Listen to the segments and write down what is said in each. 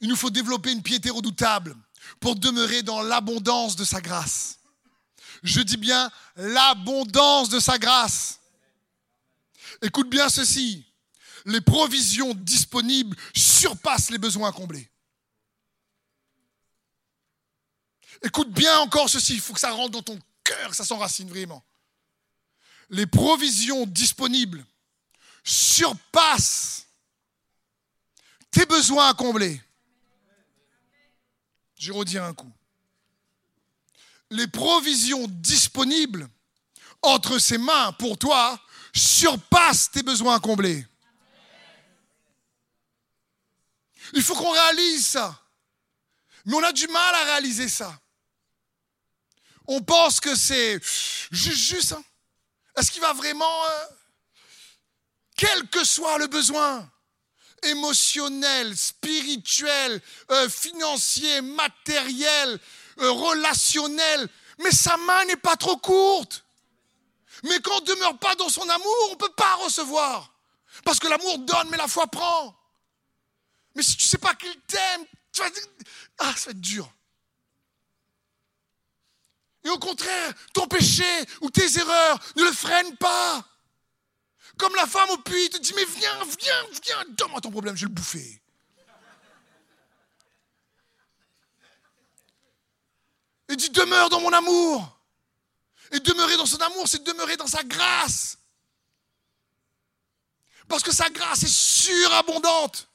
il nous faut développer une piété redoutable pour demeurer dans l'abondance de sa grâce. Je dis bien l'abondance de sa grâce. Écoute bien ceci. Les provisions disponibles surpassent les besoins comblés. Écoute bien encore ceci, il faut que ça rentre dans ton cœur, que ça s'enracine vraiment. Les provisions disponibles surpassent tes besoins à combler. Vais redire un coup. Les provisions disponibles entre ses mains pour toi surpassent tes besoins à combler. Il faut qu'on réalise ça. Mais on a du mal à réaliser ça. On pense que c'est juste, juste. Hein. Est-ce qu'il va vraiment, euh, quel que soit le besoin, émotionnel, spirituel, euh, financier, matériel, euh, relationnel, mais sa main n'est pas trop courte. Mais quand on ne demeure pas dans son amour, on ne peut pas recevoir. Parce que l'amour donne, mais la foi prend. Mais si tu ne sais pas qu'il t'aime, tu vas dire, ah, ça va être dur. Et au contraire, ton péché ou tes erreurs ne le freinent pas. Comme la femme au puits, te dit, mais viens, viens, viens, donne-moi ton problème, je vais le bouffer. Et dit, demeure dans mon amour. Et demeurer dans son amour, c'est demeurer dans sa grâce. Parce que sa grâce est surabondante.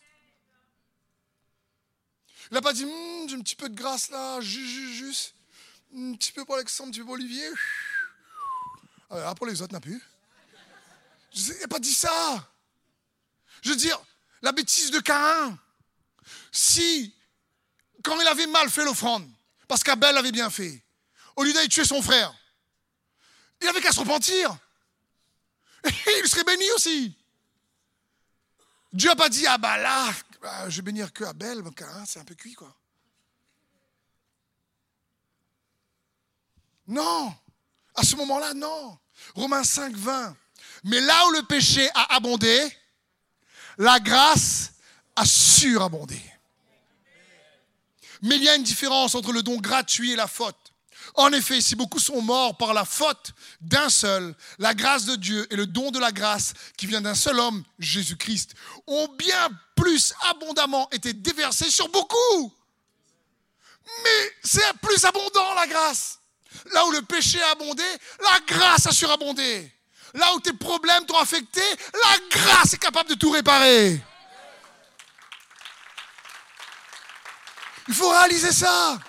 Il n'a pas dit, hum, j'ai un petit peu de grâce là, juste, juste, un petit peu pour Alexandre, un petit Olivier. Ah, les autres, n'a plus. Il n'a pas dit ça. Je veux dire, la bêtise de Caïn. Si, quand il avait mal fait l'offrande, parce qu'Abel avait bien fait, au lieu d'aller tuer son frère, il avait qu'à se repentir. Et il serait béni aussi. Dieu n'a pas dit, ah bah là, bah, je vais bénir que Abel, Caïn, c'est un peu cuit, quoi. Non. À ce moment-là, non. Romains 5, 20. Mais là où le péché a abondé, la grâce a surabondé. Mais il y a une différence entre le don gratuit et la faute. En effet, si beaucoup sont morts par la faute d'un seul, la grâce de Dieu et le don de la grâce qui vient d'un seul homme, Jésus-Christ, ont bien plus abondamment été déversés sur beaucoup. Mais c'est plus abondant la grâce. Là où le péché a abondé, la grâce a surabondé. Là où tes problèmes t'ont affecté, la grâce est capable de tout réparer. Il faut réaliser ça.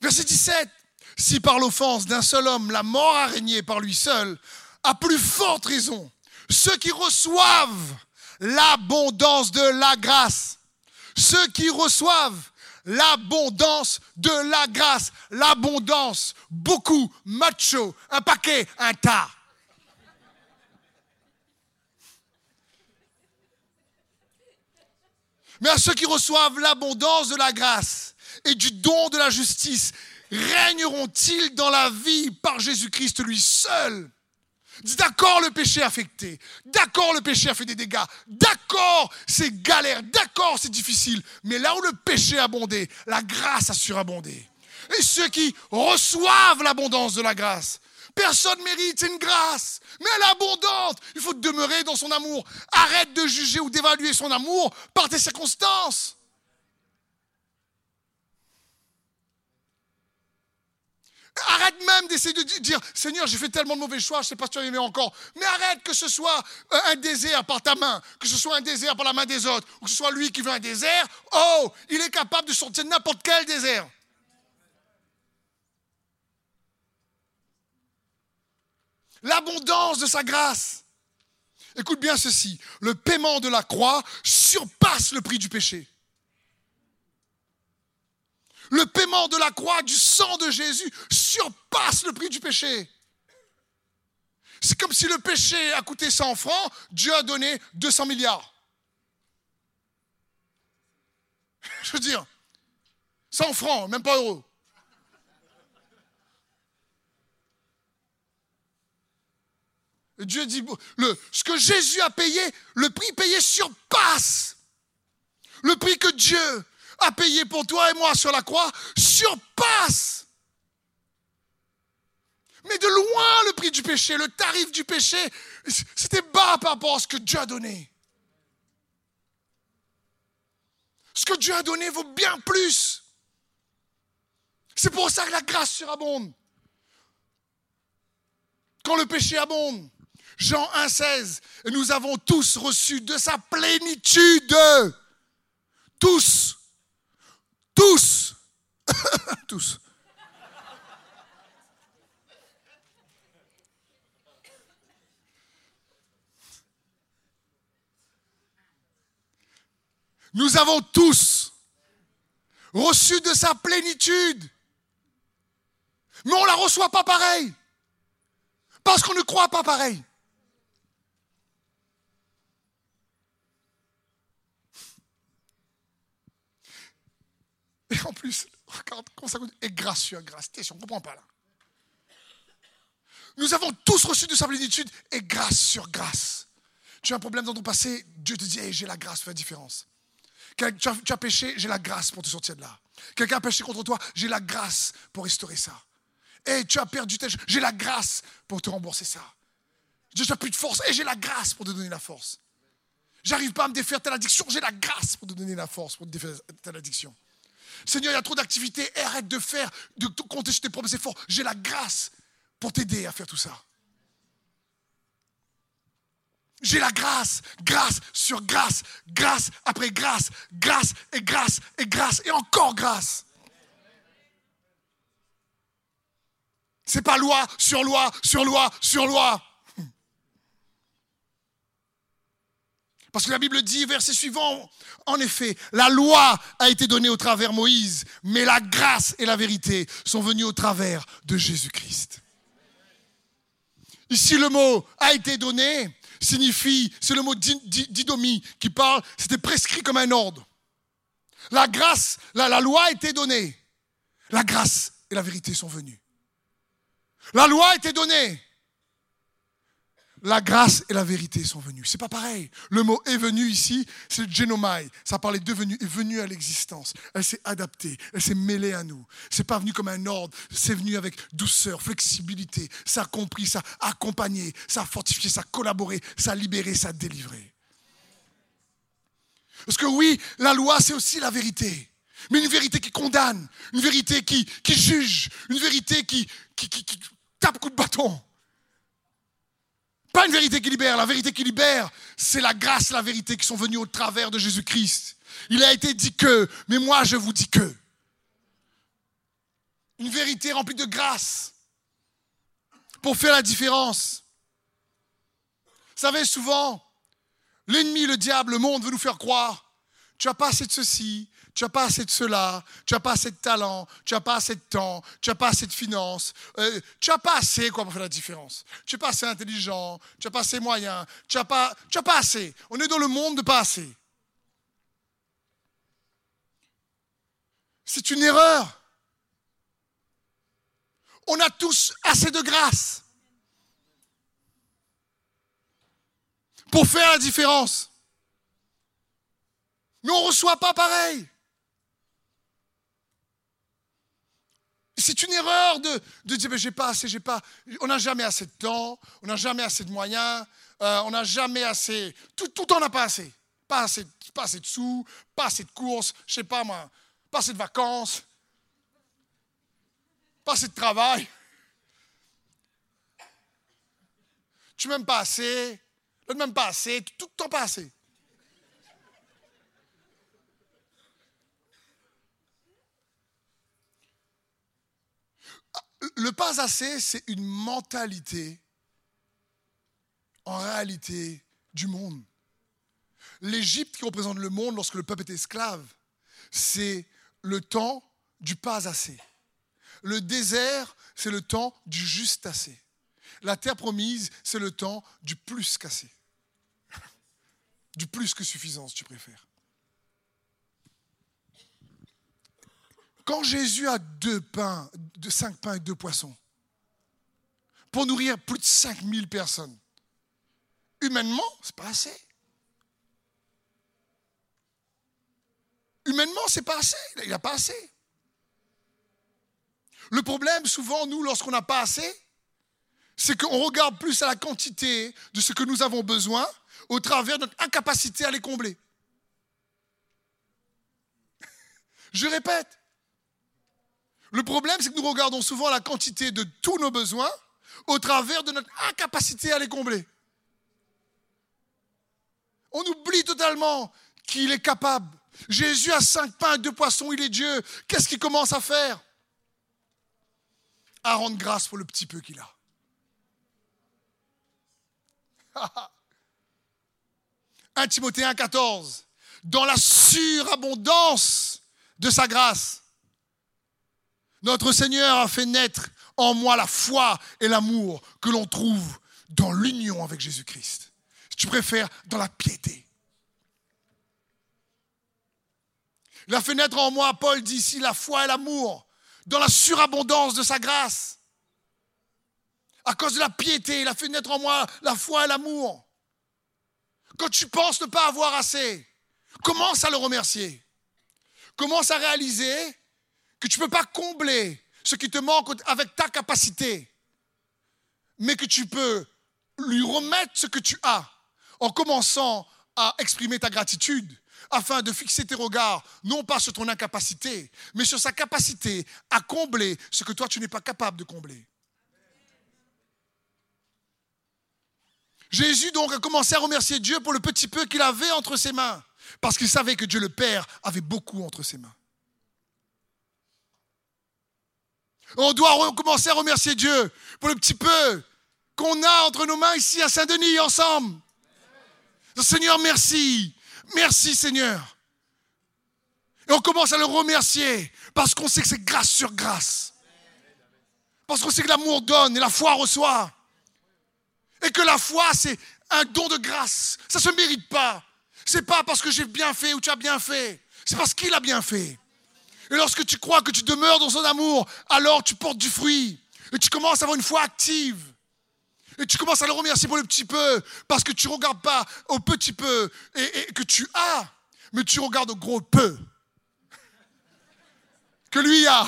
Verset 17. Si par l'offense d'un seul homme la mort a régné par lui seul, à plus forte raison, ceux qui reçoivent l'abondance de la grâce, ceux qui reçoivent l'abondance de la grâce. L'abondance, beaucoup, macho, un paquet, un tas. Mais à ceux qui reçoivent l'abondance de la grâce et du don de la justice, régneront-ils dans la vie par Jésus-Christ lui seul? D'accord, le péché affecté. D'accord, le péché a fait des dégâts. D'accord, c'est galère. D'accord, c'est difficile. Mais là où le péché a abondé, la grâce a surabondé. Et ceux qui reçoivent l'abondance de la grâce, personne mérite, une grâce. Mais elle est abondante. Il faut demeurer dans son amour. Arrête de juger ou d'évaluer son amour par tes circonstances. Arrête même d'essayer de dire, Seigneur, j'ai fait tellement de mauvais choix, je ne sais pas si tu as aimé encore. Mais arrête que ce soit euh, un désert par ta main, que ce soit un désert par la main des autres, ou que ce soit lui qui veut un désert. Oh, il est capable de sortir de n'importe quel désert. L'abondance de sa grâce. Écoute bien ceci, le paiement de la croix surpasse le prix du péché. Le paiement de la croix du sang de Jésus surpasse le prix du péché. C'est comme si le péché a coûté 100 francs, Dieu a donné 200 milliards. Je veux dire, 100 francs, même pas euros. Dieu dit, ce que Jésus a payé, le prix payé surpasse Le prix que Dieu a payé pour toi et moi sur la croix surpasse. Mais de loin le prix du péché, le tarif du péché, c'était bas par rapport à ce que Dieu a donné. Ce que Dieu a donné vaut bien plus. C'est pour ça que la grâce surabonde. Quand le péché abonde, Jean 1,16, et nous avons tous reçu de sa plénitude. Tous. Nous avons tous reçu de sa plénitude. Mais on ne la reçoit pas pareil. Parce qu'on ne croit pas pareil. Et en plus, regarde comment ça est gracieux, grâce. on ne comprend pas là. Nous avons tous reçu de sa plénitude et grâce sur grâce. Tu as un problème dans ton passé, Dieu te dit, j'ai la grâce, fais la différence. Tu as, péché, j'ai la grâce pour te sortir de là. Quelqu'un a péché contre toi, j'ai la grâce pour restaurer ça. Et tu as perdu tes j'ai la grâce pour te rembourser ça. Tu n'as plus de force et j'ai la grâce pour te donner la force. J'arrive pas à me défaire telle addiction, j'ai la grâce pour te donner la force pour te défaire telle addiction. Seigneur, il y a trop d'activités, arrête de faire, de compter sur tes propres efforts. J'ai la grâce pour t'aider à faire tout ça. J'ai la grâce, grâce sur grâce, grâce après grâce, grâce et grâce et grâce et encore grâce. C'est pas loi sur loi sur loi sur loi. Parce que la Bible dit, verset suivant, en effet, la loi a été donnée au travers Moïse, mais la grâce et la vérité sont venues au travers de Jésus-Christ. Ici, le mot a été donné signifie, c'est le mot didomie qui parle, c'était prescrit comme un ordre. La grâce, la, la loi a été donnée. La grâce et la vérité sont venues. La loi a été donnée la grâce et la vérité sont venues. C'est pas pareil. Le mot est venu ici, c'est genomai. Ça parlait devenu, est venu à l'existence. Elle s'est adaptée, elle s'est mêlée à nous. C'est pas venu comme un ordre, c'est venu avec douceur, flexibilité. Ça a compris, ça a accompagné, ça a fortifié, ça a collaboré, ça a libéré, ça a délivré. Parce que oui, la loi, c'est aussi la vérité. Mais une vérité qui condamne, une vérité qui, qui juge, une vérité qui, qui, qui, qui tape coup de bâton. Pas une vérité qui libère. La vérité qui libère, c'est la grâce, la vérité qui sont venues au travers de Jésus-Christ. Il a été dit que, mais moi je vous dis que. Une vérité remplie de grâce pour faire la différence. Vous savez, souvent, l'ennemi, le diable, le monde veut nous faire croire, tu as pas assez de ceci, tu n'as pas assez de cela, tu n'as pas assez de talent, tu n'as pas assez de temps, tu n'as pas assez de finances, euh, tu n'as pas assez quoi pour faire la différence. Tu n'es pas assez intelligent, tu n'as pas assez moyen, tu n'as pas, assez. On est dans le monde de pas assez. C'est une erreur. On a tous assez de grâce pour faire la différence. Mais on ne reçoit pas pareil. C'est une erreur de, de dire, mais j'ai pas assez, j'ai pas. On n'a jamais assez de temps, on n'a jamais assez de moyens, euh, on n'a jamais assez. Tout, tout on n'a pas assez. Pas assez, de sous, pas assez de courses, je sais pas moi, pas assez de vacances, pas assez de travail. Tu m'aimes pas assez, l'autre m'aime pas assez, tout le temps pas assez. Le pas assez, c'est une mentalité, en réalité, du monde. L'Égypte qui représente le monde lorsque le peuple était esclave, c'est le temps du pas assez. Le désert, c'est le temps du juste assez. La terre promise, c'est le temps du plus qu'assez. Du plus que suffisance, tu préfères. Quand Jésus a deux pains, cinq pains et deux poissons, pour nourrir plus de 5000 personnes, humainement, c'est pas assez. Humainement, c'est pas assez. Il n'a pas assez. Le problème, souvent, nous, lorsqu'on n'a pas assez, c'est qu'on regarde plus à la quantité de ce que nous avons besoin au travers de notre incapacité à les combler. Je répète. Le problème, c'est que nous regardons souvent la quantité de tous nos besoins au travers de notre incapacité à les combler. On oublie totalement qu'il est capable. Jésus a cinq pains deux poissons, il est Dieu. Qu'est-ce qu'il commence à faire? À rendre grâce pour le petit peu qu'il a. 1 Timothée 1, 14. Dans la surabondance de sa grâce, notre Seigneur a fait naître en moi la foi et l'amour que l'on trouve dans l'union avec Jésus-Christ. Si tu préfères, dans la piété. Il a fait naître en moi, Paul dit ici, la foi et l'amour, dans la surabondance de sa grâce. À cause de la piété, il a fait naître en moi la foi et l'amour. Quand tu penses ne pas avoir assez, commence à le remercier. Commence à réaliser que tu ne peux pas combler ce qui te manque avec ta capacité, mais que tu peux lui remettre ce que tu as en commençant à exprimer ta gratitude afin de fixer tes regards non pas sur ton incapacité, mais sur sa capacité à combler ce que toi tu n'es pas capable de combler. Jésus donc a commencé à remercier Dieu pour le petit peu qu'il avait entre ses mains, parce qu'il savait que Dieu le Père avait beaucoup entre ses mains. On doit recommencer à remercier Dieu pour le petit peu qu'on a entre nos mains ici à Saint-Denis ensemble. Seigneur, merci. Merci Seigneur. Et on commence à le remercier parce qu'on sait que c'est grâce sur grâce. Parce qu'on sait que l'amour donne et la foi reçoit. Et que la foi, c'est un don de grâce. Ça ne se mérite pas. C'est pas parce que j'ai bien fait ou tu as bien fait. C'est parce qu'il a bien fait. Et lorsque tu crois que tu demeures dans son amour, alors tu portes du fruit. Et tu commences à avoir une foi active. Et tu commences à le remercier pour le petit peu, parce que tu ne regardes pas au petit peu et, que tu as, mais tu regardes au gros peu que lui a.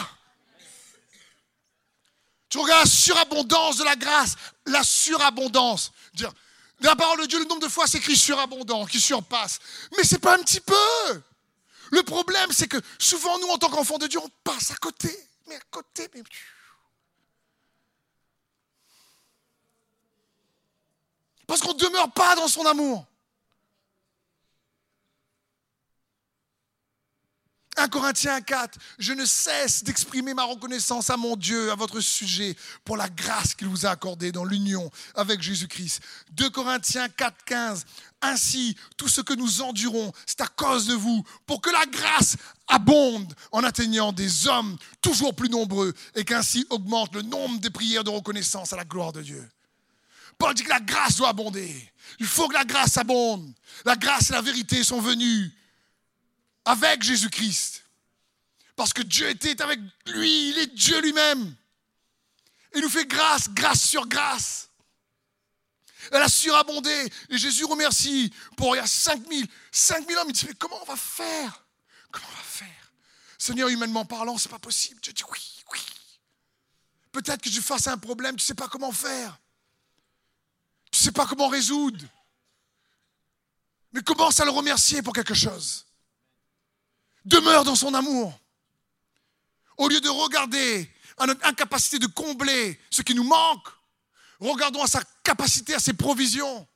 Tu regardes la surabondance de la grâce, la surabondance. Dire, la parole de Dieu, le nombre de fois s'écrit surabondant, qui surpasse. Mais c'est pas un petit peu. Le problème, c'est que souvent, nous, en tant qu'enfants de Dieu, on passe à côté. Mais à côté, mais... Parce qu'on ne demeure pas dans son amour. 1 Corinthiens 4, je ne cesse d'exprimer ma reconnaissance à mon Dieu, à votre sujet, pour la grâce qu'il vous a accordée dans l'union avec Jésus-Christ. 2 Corinthiens 4, 15, ainsi, tout ce que nous endurons, c'est à cause de vous, pour que la grâce abonde en atteignant des hommes toujours plus nombreux et qu'ainsi augmente le nombre des prières de reconnaissance à la gloire de Dieu. Paul dit que la grâce doit abonder. Il faut que la grâce abonde. La grâce et la vérité sont venues avec Jésus-Christ. Parce que Dieu était avec lui, il est Dieu lui-même. Il nous fait grâce, grâce sur grâce. Elle a surabondé. Et Jésus remercie pour, il y a 5000, 5000 hommes. Il dit, mais comment on va faire? Comment on va faire? Seigneur, humainement parlant, c'est pas possible. Dieu dit, oui, oui. Peut-être que je fasse un problème, tu ne sais pas comment faire. Tu ne sais pas comment résoudre. Mais commence à le remercier pour quelque chose. Demeure dans son amour. Au lieu de regarder à notre incapacité de combler ce qui nous manque, regardons à sa capacité, à ses provisions,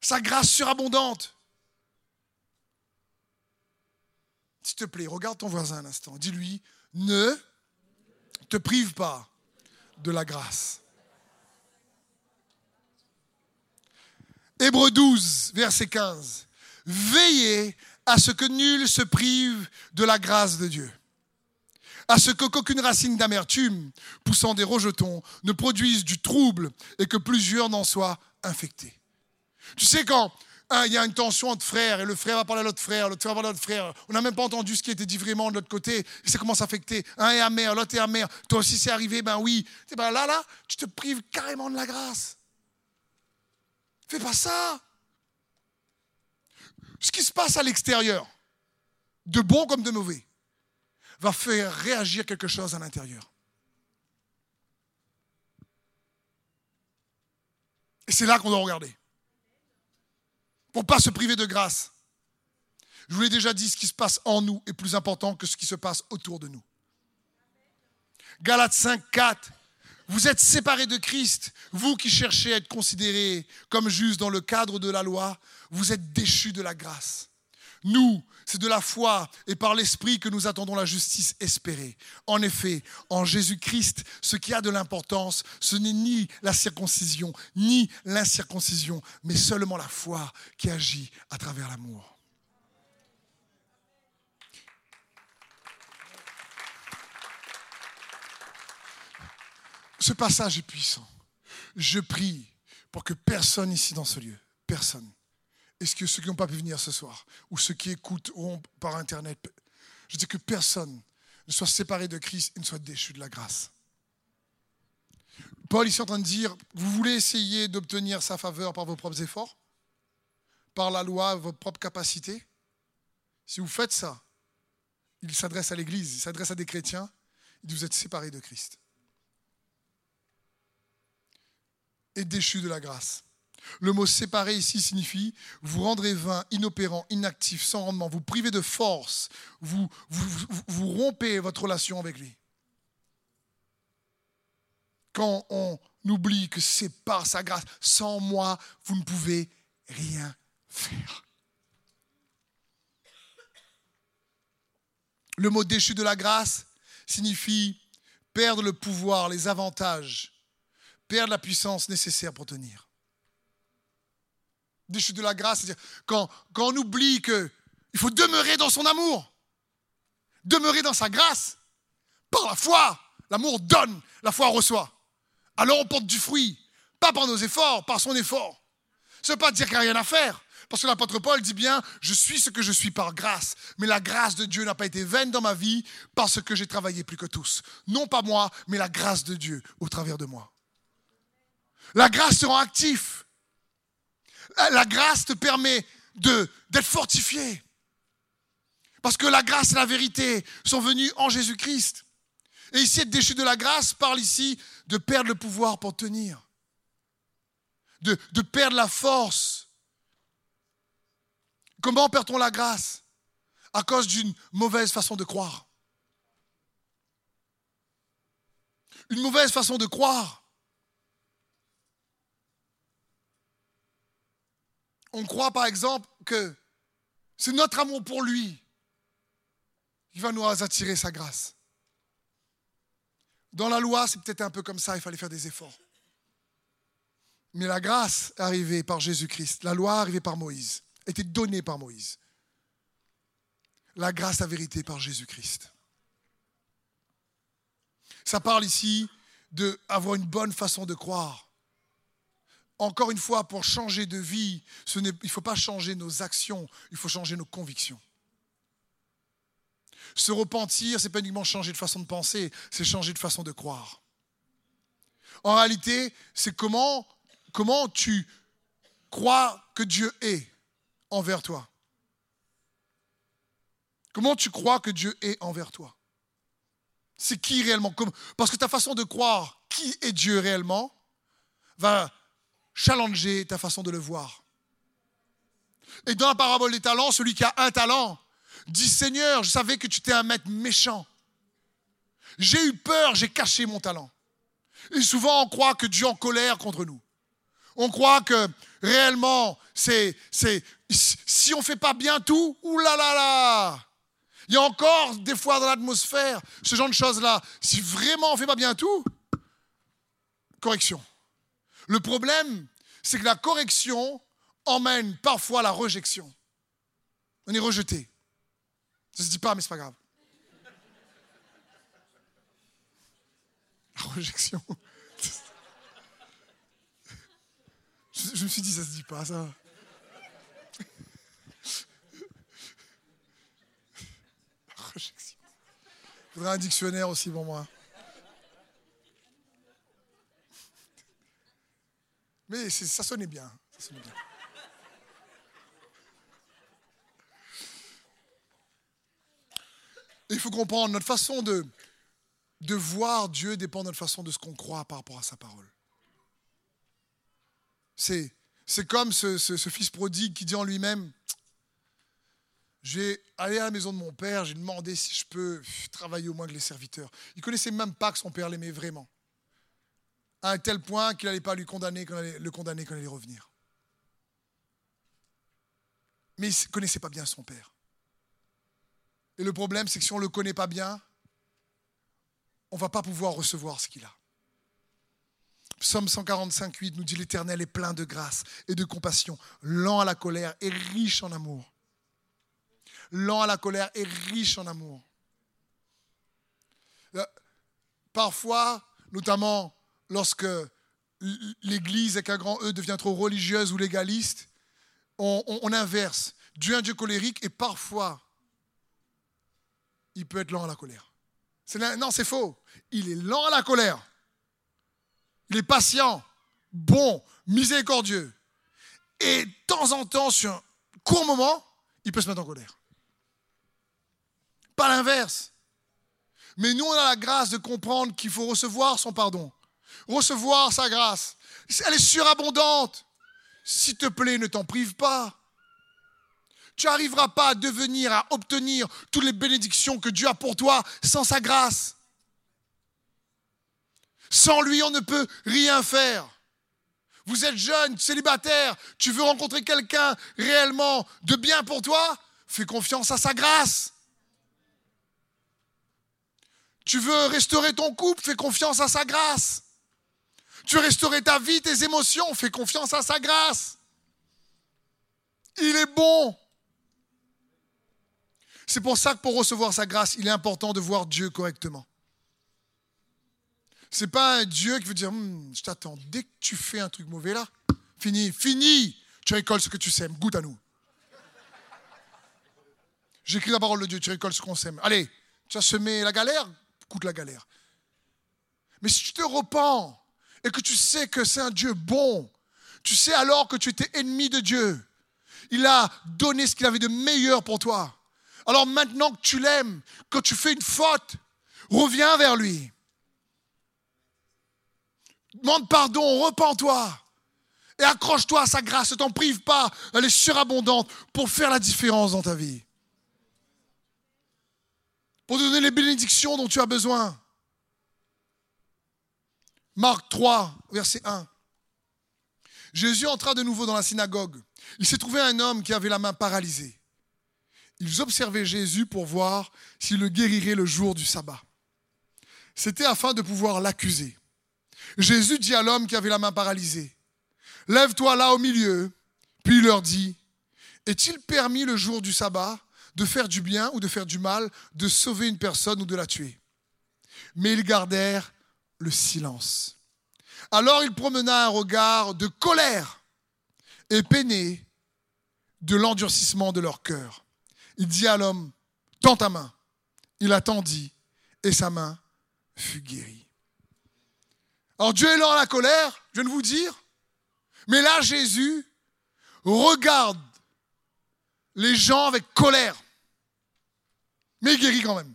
sa grâce surabondante. S'il te plaît, regarde ton voisin un instant. Dis-lui, ne te prive pas de la grâce. Hébreu 12, verset 15. Veillez à ce que nul se prive de la grâce de Dieu. À ce qu'aucune racine d'amertume poussant des rejetons ne produise du trouble et que plusieurs n'en soient infectés. Tu sais, quand hein, il y a une tension entre frères et le frère va parler à l'autre frère, l'autre frère va parler à l'autre frère, on n'a même pas entendu ce qui était dit vraiment de l'autre côté, et ça commence à affecter. Un est amer, l'autre est amer, toi aussi c'est arrivé, ben oui. Ben là, là, tu te prives carrément de la grâce. Fais pas ça. Ce qui se passe à l'extérieur, de bon comme de mauvais, va faire réagir quelque chose à l'intérieur. Et c'est là qu'on doit regarder. Pour ne pas se priver de grâce. Je vous l'ai déjà dit, ce qui se passe en nous est plus important que ce qui se passe autour de nous. Galates 5, 4. Vous êtes séparés de Christ, vous qui cherchez à être considérés comme justes dans le cadre de la loi, vous êtes déchus de la grâce. Nous, c'est de la foi et par l'Esprit que nous attendons la justice espérée. En effet, en Jésus-Christ, ce qui a de l'importance, ce n'est ni la circoncision, ni l'incirconcision, mais seulement la foi qui agit à travers l'amour. Ce passage est puissant. Je prie pour que personne ici dans ce lieu, personne, est-ce que ceux qui n'ont pas pu venir ce soir, ou ceux qui écoutent par Internet, je dis que personne ne soit séparé de Christ et ne soit déchu de la grâce. Paul ici est en train de dire, vous voulez essayer d'obtenir sa faveur par vos propres efforts Par la loi, vos propres capacités? Si vous faites ça, il s'adresse à l'Église, il s'adresse à des chrétiens, il dit, vous êtes séparés de Christ. Déchu de la grâce. Le mot séparé ici signifie vous rendrez vain, inopérant, inactif, sans rendement, vous privez de force, vous, vous, rompez votre relation avec lui. Quand on oublie que c'est par sa grâce, sans moi, vous ne pouvez rien faire. Le mot déchu de la grâce signifie perdre le pouvoir, les avantages, perdre la puissance nécessaire pour tenir déchu de la grâce, c'est-à-dire quand, on oublie qu'il faut demeurer dans son amour, demeurer dans sa grâce, par la foi, l'amour donne, la foi reçoit. Alors on porte du fruit, pas par nos efforts, par son effort. Ça ne veut pas dire qu'il n'y a rien à faire. Parce que l'apôtre Paul dit bien, je suis ce que je suis par grâce. Mais la grâce de Dieu n'a pas été vaine dans ma vie parce que j'ai travaillé plus que tous. Non pas moi, mais la grâce de Dieu au travers de moi. La grâce se rend actif. La grâce te permet d'être fortifié. Parce que la grâce et la vérité sont venues en Jésus-Christ. Et ici, être déchu de la grâce parle ici de perdre le pouvoir pour tenir, de, de perdre la force. Comment perd-on la grâce? À cause d'une mauvaise façon de croire. Une mauvaise façon de croire. On croit par exemple que c'est notre amour pour lui qui va nous attirer sa grâce. Dans la loi, c'est peut-être un peu comme ça, il fallait faire des efforts. Mais la grâce est arrivée par Jésus-Christ. La loi arrivée par Moïse, était donnée par Moïse. La grâce, la vérité par Jésus-Christ. Ça parle ici d'avoir une bonne façon de croire encore une fois, pour changer de vie, il ne faut pas changer nos actions, il faut changer nos convictions. Se repentir, ce n'est pas uniquement changer de façon de penser, c'est changer de façon de croire. En réalité, c'est comment, comment tu crois que Dieu est envers toi. Comment tu crois que Dieu est envers toi C'est qui réellement Parce que ta façon de croire qui est Dieu réellement va challenger ta façon de le voir. Et dans la parabole des talents, celui qui a un talent dit Seigneur, je savais que tu étais un maître méchant. J'ai eu peur, j'ai caché mon talent. Et souvent, on croit que Dieu est en colère contre nous. On croit que réellement, c'est, c'est, si on ne fait pas bien tout, oulala Il y a encore des fois dans l'atmosphère ce genre de choses-là. Si vraiment on ne fait pas bien tout, correction. Le problème, c'est que la correction emmène parfois la rejection. On est rejeté. Ça ne se dit pas, mais c'est pas grave. La rejection. Je, me suis dit, ça se dit pas, ça. La rejection. Il faudrait un dictionnaire aussi pour moi. Mais ça sonnait bien. Il faut comprendre, notre façon de, voir Dieu dépend de notre façon de ce qu'on croit par rapport à sa parole. C'est, comme ce, fils prodigue qui dit en lui-même, je vais aller à la maison de mon père, j'ai demandé si je peux travailler au moins que les serviteurs. Il connaissait même pas que son père l'aimait vraiment. À un tel point qu'il n'allait pas lui condamner, le condamner il allait revenir. Mais il ne connaissait pas bien son père. Et le problème, c'est que si on ne le connaît pas bien, on ne va pas pouvoir recevoir ce qu'il a. Psaume 145, 8 nous dit L'Éternel est plein de grâce et de compassion, lent à la colère et riche en amour. Lent à la colère et riche en amour. Euh, parfois, notamment lorsque l'Église avec un grand E devient trop religieuse ou légaliste, on, inverse. Dieu est un Dieu colérique et parfois, il peut être lent à la colère. non, c'est faux. Il est lent à la colère. Il est patient, bon, miséricordieux. Et de temps en temps, sur un court moment, il peut se mettre en colère. Pas l'inverse. Mais nous, on a la grâce de comprendre qu'il faut recevoir son pardon, recevoir sa grâce. Elle est surabondante. S'il te plaît, ne t'en prive pas. Tu n'arriveras pas à devenir, à obtenir toutes les bénédictions que Dieu a pour toi sans sa grâce. Sans lui, on ne peut rien faire. Vous êtes jeune, célibataire, tu veux rencontrer quelqu'un réellement de bien pour toi Fais confiance à sa grâce. Tu veux restaurer ton couple Fais confiance à sa grâce. Tu veux restaurer ta vie, tes émotions Fais confiance à sa grâce. Il est bon. C'est pour ça que pour recevoir sa grâce, il est important de voir Dieu correctement. C'est pas un Dieu qui veut dire, hmm, je t'attends, dès que tu fais un truc mauvais là, fini, fini, tu récoltes ce que tu sèmes, goûte à nous. J'écris la parole de Dieu, tu récoltes ce qu'on sème. Allez, tu as semé la galère, goûte la galère. Mais si tu te repens et que tu sais que c'est un Dieu bon, tu sais alors que tu étais ennemi de Dieu, il a donné ce qu'il avait de meilleur pour toi. Alors maintenant que tu l'aimes, quand tu fais une faute, reviens vers lui. Demande pardon, repens-toi. Et accroche-toi à sa grâce, ne t'en prive pas, elle est surabondante pour faire la différence dans ta vie. Pour te donner les bénédictions dont tu as besoin. Marc 3, verset 1. Jésus entra de nouveau dans la synagogue. Il s'est trouvé un homme qui avait la main paralysée. Ils observaient Jésus pour voir s'il le guérirait le jour du sabbat. C'était afin de pouvoir l'accuser. Jésus dit à l'homme qui avait la main paralysée, Lève-toi là au milieu. Puis il leur dit, Est-il permis le jour du sabbat de faire du bien ou de faire du mal, de sauver une personne ou de la tuer? Mais ils gardèrent le silence. Alors il promena un regard de colère et peiné de l'endurcissement de leur cœur. Il dit à l'homme, Tends ta main. Il attendit et sa main fut guérie. Alors Dieu est à la colère, je viens de vous dire. Mais là, Jésus regarde les gens avec colère. Mais il guérit quand même.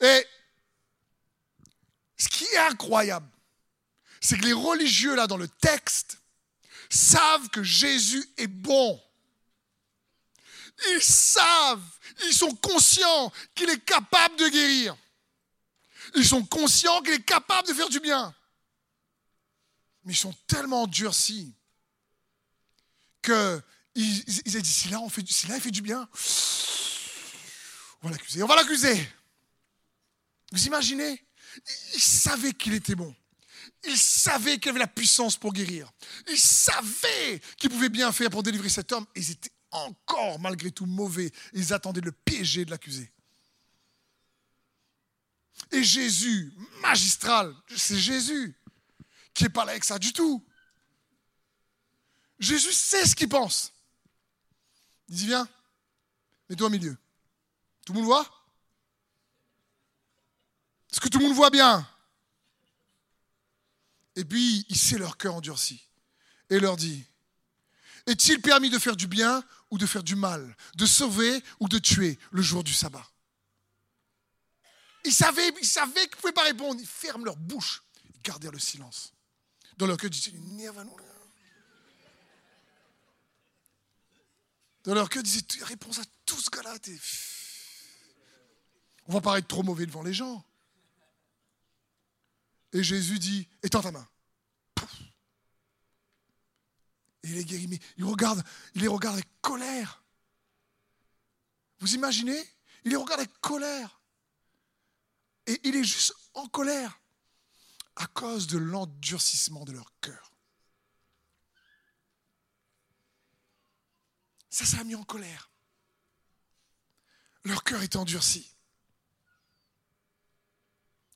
Et ce qui est incroyable, c'est que les religieux, là, dans le texte, savent que Jésus est bon. Ils savent, ils sont conscients qu'il est capable de guérir. Ils sont conscients qu'il est capable de faire du bien. Mais ils sont tellement endurcis qu'ils ils, ont dit, si là, si là, il fait du bien, on va l'accuser, on va l'accuser. Vous imaginez Ils savaient qu'il était bon. Ils savaient qu'il avait la puissance pour guérir. Ils savaient qu'il pouvait bien faire pour délivrer cet homme. Ils étaient encore, malgré tout, mauvais. Ils attendaient le piéger, de l'accuser. Et Jésus, magistral, c'est Jésus qui n'est pas là avec ça du tout. Jésus sait ce qu'il pense. Il dit, viens, mets-toi au milieu. Tout le monde voit? Est-ce que tout le monde voit bien? Et puis, il sait leur cœur endurci. Et leur dit, est-il permis de faire du bien ou de faire du mal De sauver ou de tuer le jour du sabbat? Ils savaient, ils savaient qu'ils ne pouvaient pas répondre. Ils ferment leur bouche. Ils gardèrent le silence. Dans leur cœur, ils disaient Dans leur cœur, ils Réponds à tout ce gars-là. On va paraître trop mauvais devant les gens. Et Jésus dit Étends ta main. Et il est guéri. Il, regarde, il les regarde avec colère. Vous imaginez? Il les regarde avec colère. Et il est juste en colère à cause de l'endurcissement de leur cœur. Ça, ça a mis en colère. Leur cœur est endurci.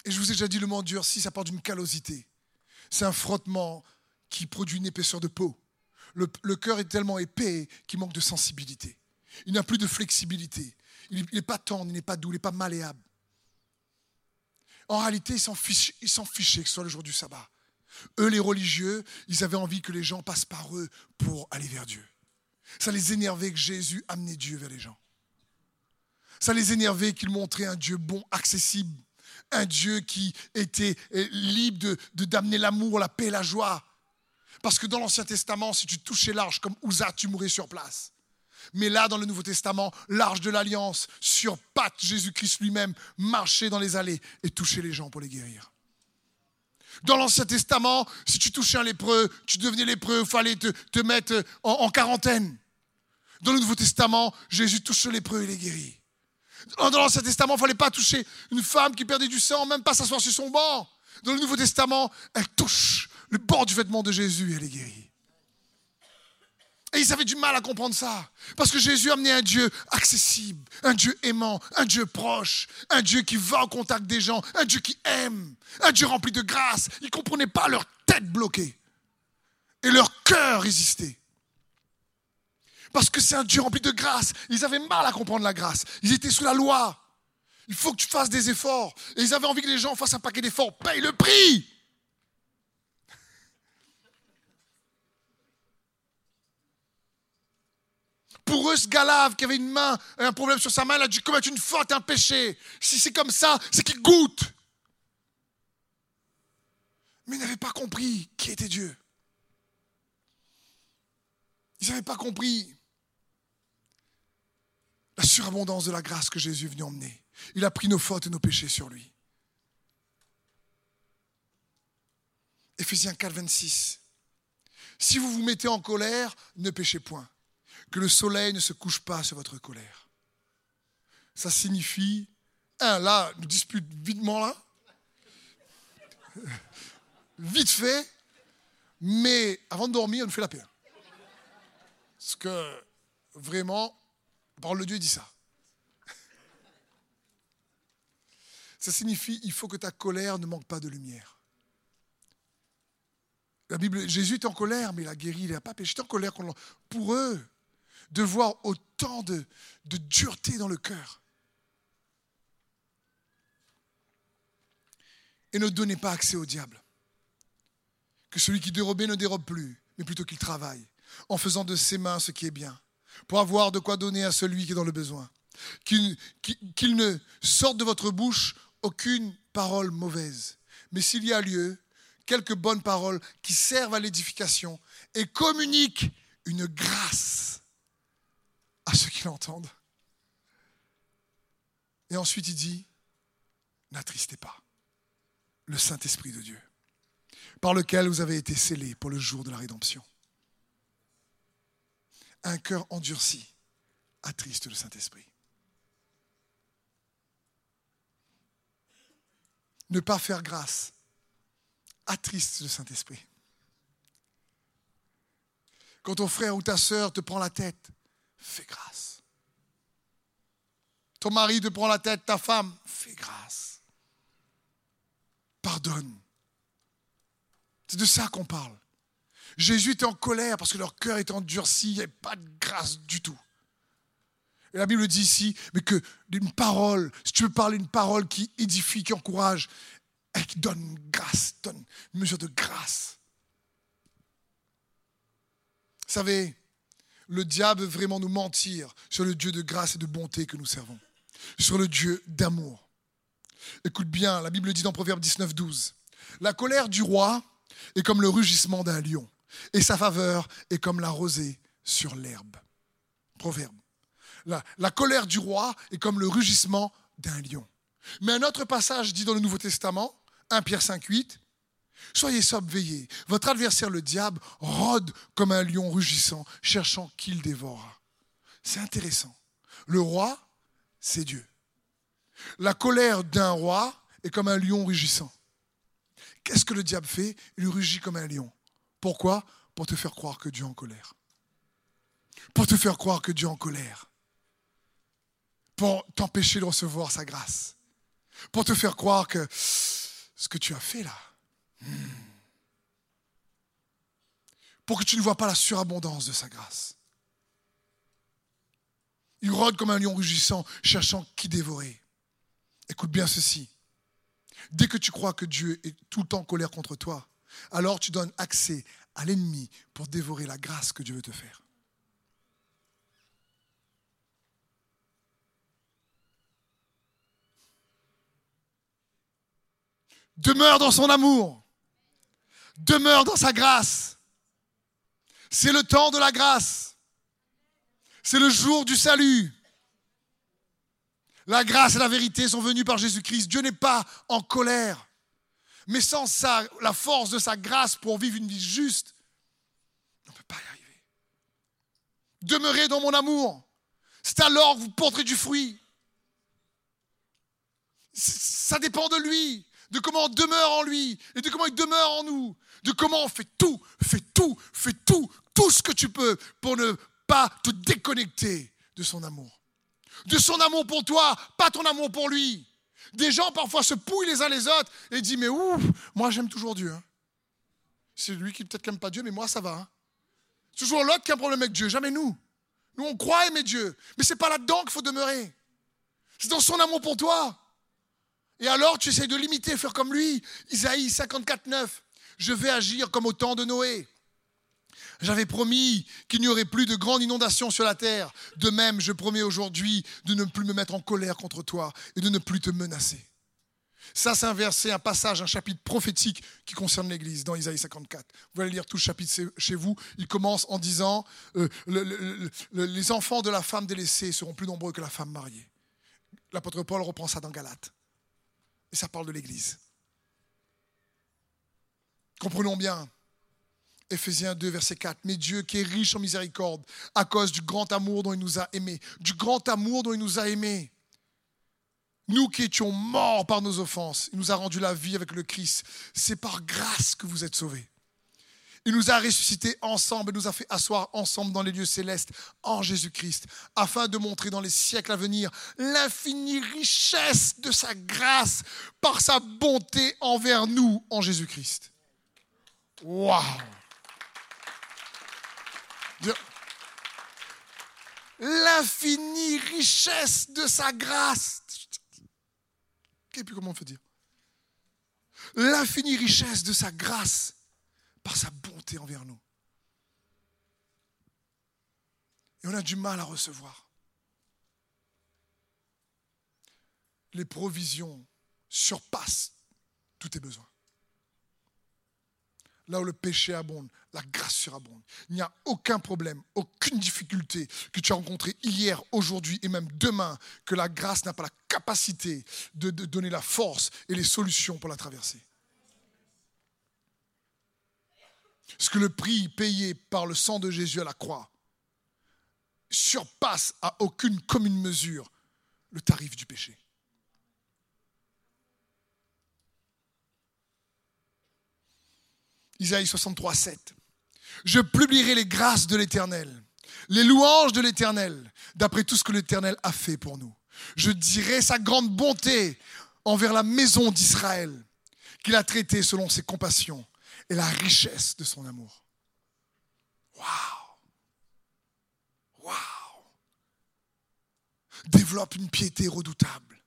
Et je vous ai déjà dit, le mot endurci, ça part d'une callosité. C'est un frottement qui produit une épaisseur de peau. Le, cœur est tellement épais qu'il manque de sensibilité. Il n'a plus de flexibilité. Il n'est pas tendre, il n'est pas doux, il n'est pas malléable. En réalité, ils s'en fichaient, fichaient que ce soit le jour du sabbat. Eux, les religieux, ils avaient envie que les gens passent par eux pour aller vers Dieu. Ça les énervait que Jésus amenait Dieu vers les gens. Ça les énervait qu'il montrait un Dieu bon, accessible, un Dieu qui était eh, libre de, d'amener l'amour, la paix, la joie. Parce que dans l'Ancien Testament, si tu touchais l'arche comme Ouza, tu mourais sur place. Mais là, dans le Nouveau Testament, l'arche de l'alliance, sur patte, Jésus-Christ lui-même marchait dans les allées et touchait les gens pour les guérir. Dans l'Ancien Testament, si tu touchais un lépreux, tu devenais lépreux, il fallait te, mettre en, quarantaine. Dans le Nouveau Testament, Jésus touche le lépreux et les guérit. Dans l'Ancien Testament, il ne fallait pas toucher une femme qui perdait du sang, même pas s'asseoir sur son banc. Dans le Nouveau Testament, elle touche le bord du vêtement de Jésus et elle est guérie. Et ils avaient du mal à comprendre ça. Parce que Jésus amenait un Dieu accessible, un Dieu aimant, un Dieu proche, un Dieu qui va au contact des gens, un Dieu qui aime, un Dieu rempli de grâce. Ils ne comprenaient pas leur tête bloquée. Et leur cœur résistait. Parce que c'est un Dieu rempli de grâce. Ils avaient mal à comprendre la grâce. Ils étaient sous la loi. Il faut que tu fasses des efforts. Et ils avaient envie que les gens fassent un paquet d'efforts. Paye le prix. Pour eux, ce gars qui avait une main, un problème sur sa main, il a dû commettre une faute, un péché. Si c'est comme ça, c'est qu'il goûte. Mais ils n'avaient pas compris qui était Dieu. Ils n'avaient pas compris la surabondance de la grâce que Jésus est venu emmener. Il a pris nos fautes et nos péchés sur lui. Éphésiens 4, 26. Si vous vous mettez en colère, ne péchez point que le soleil ne se couche pas sur votre colère. Ça signifie, un, là, nous dispute vitement là, vite fait, mais avant de dormir, on fait la paix. Parce que vraiment, la parole de Dieu dit ça. Ça signifie, il faut que ta colère ne manque pas de lumière. La Bible, Jésus est en colère, mais il a guéri, il n'a pas péché. Il en colère pour eux de voir autant de, dureté dans le cœur. Et ne donnez pas accès au diable. Que celui qui dérobait ne dérobe plus, mais plutôt qu'il travaille, en faisant de ses mains ce qui est bien, pour avoir de quoi donner à celui qui est dans le besoin. Qu'il ne sorte de votre bouche aucune parole mauvaise, mais s'il y a lieu, quelques bonnes paroles qui servent à l'édification et communiquent une grâce à ceux qui l'entendent. Et ensuite il dit, n'attristez pas le Saint-Esprit de Dieu, par lequel vous avez été scellés pour le jour de la rédemption. Un cœur endurci attriste le Saint-Esprit. Ne pas faire grâce attriste le Saint-Esprit. Quand ton frère ou ta sœur te prend la tête, fais grâce. Ton mari te prend la tête, ta femme, fais grâce. Pardonne. C'est de ça qu'on parle. Jésus était en colère parce que leur cœur était endurci, il n'y avait pas de grâce du tout. Et la Bible dit ici, mais que d'une parole, si tu veux parler une parole qui édifie, qui encourage, qui donne grâce, donne une mesure de grâce. Vous savez, le diable veut vraiment nous mentir sur le Dieu de grâce et de bonté que nous servons, sur le Dieu d'amour. Écoute bien, la Bible dit dans Proverbe 19, 12. La colère du roi est comme le rugissement d'un lion, et sa faveur est comme la rosée sur l'herbe. Proverbe. La, colère du roi est comme le rugissement d'un lion. Mais un autre passage dit dans le Nouveau Testament, 1 Pierre 5, 8, Soyez sobre, veillez. Votre adversaire, le diable, rôde comme un lion rugissant, cherchant qu'il dévore. C'est intéressant. Le roi, c'est Dieu. La colère d'un roi est comme un lion rugissant. Qu'est-ce que le diable fait? Il rugit comme un lion. Pourquoi Pour te faire croire que Dieu est en colère. Pour te faire croire que Dieu est en colère. Pour t'empêcher de recevoir sa grâce. Pour te faire croire que ce que tu as fait là, hmm, pour que tu ne vois pas la surabondance de sa grâce. Il rôde comme un lion rugissant, cherchant qui dévorer. Écoute bien ceci. Dès que tu crois que Dieu est tout le temps en colère contre toi, alors tu donnes accès à l'ennemi pour dévorer la grâce que Dieu veut te faire. Demeure dans son amour. Demeure dans sa grâce. C'est le temps de la grâce. C'est le jour du salut. La grâce et la vérité sont venues par Jésus-Christ. Dieu n'est pas en colère. Mais sans ça, la force de sa grâce pour vivre une vie juste, on ne peut pas y arriver. Demeurez dans mon amour. C'est alors que vous porterez du fruit. Ça dépend de lui, de comment on demeure en lui et de comment il demeure en nous, de comment on fait tout, fait tout, fait tout, tout ce que tu peux pour ne pas te déconnecter de son amour de son amour pour toi, pas ton amour pour lui. Des gens parfois se pouillent les uns les autres et disent Mais ouf, moi j'aime toujours Dieu. Hein. C'est lui qui peut-être n'aime pas Dieu, mais moi ça va. Hein. C'est toujours l'autre qui a un problème avec Dieu, jamais nous. Nous on croit aimer Dieu, mais c'est pas là-dedans qu'il faut demeurer. C'est dans son amour pour toi. Et alors tu essaies de l'imiter, faire comme lui. Isaïe 54, 9. Je vais agir comme au temps de Noé. J'avais promis qu'il n'y aurait plus de grandes inondations sur la terre. De même, je promets aujourd'hui de ne plus me mettre en colère contre toi et de ne plus te menacer. Ça, c'est un verset, un passage, un chapitre prophétique qui concerne l'Église dans Isaïe 54. Vous allez lire tout le chapitre chez vous. Il commence en disant euh, Les enfants de la femme délaissée seront plus nombreux que la femme mariée. L'apôtre Paul reprend ça dans Galate. Et ça parle de l'Église. Comprenons bien, Éphésiens 2, verset 4. Mais Dieu qui est riche en miséricorde, à cause du grand amour dont il nous a aimés, du grand amour dont il nous a aimés. Nous qui étions morts par nos offenses, il nous a rendu la vie avec le Christ. C'est par grâce que vous êtes sauvés. Il nous a ressuscités ensemble et nous a fait asseoir ensemble dans les lieux célestes en Jésus-Christ, afin de montrer dans les siècles à venir l'infinie richesse de sa grâce par sa bonté envers nous en Jésus-Christ. Waouh L'infinie richesse de sa grâce. Et puis comment on peut dire? L'infinie richesse de sa grâce par sa bonté envers nous. Et on a du mal à recevoir. Les provisions surpassent tous tes besoins là où le péché abonde, la grâce surabonde. Il n'y a aucun problème, aucune difficulté que tu as rencontrée hier, aujourd'hui et même demain, que la grâce n'a pas la capacité de, donner la force et les solutions pour la traverser. Ce que le prix payé par le sang de Jésus à la croix surpasse à aucune commune mesure le tarif du péché. Isaïe 63, 7. Je publierai les grâces de l'Éternel, les louanges de l'Éternel, d'après tout ce que l'Éternel a fait pour nous. Je dirai sa grande bonté envers la maison d'Israël, qu'il a traité selon ses compassions et la richesse de son amour. Waouh! Waouh! Développe une piété redoutable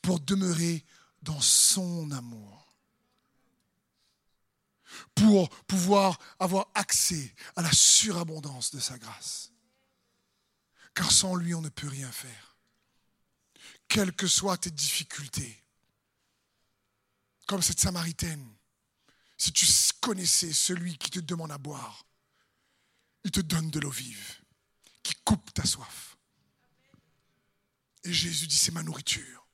pour demeurer dans son amour pour pouvoir avoir accès à la surabondance de sa grâce. Car sans lui, on ne peut rien faire. Quelles que soient tes difficultés, comme cette Samaritaine, si tu connaissais celui qui te demande à boire, il te donne de l'eau vive, qui coupe ta soif. Et Jésus dit, c'est ma nourriture.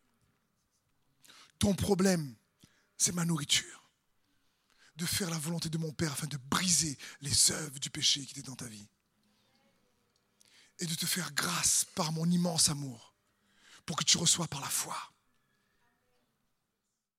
Ton problème, c'est ma nourriture. De faire la volonté de mon Père afin de briser les œuvres du péché qui étaient dans ta vie. Et de te faire grâce par mon immense amour pour que tu reçois par la foi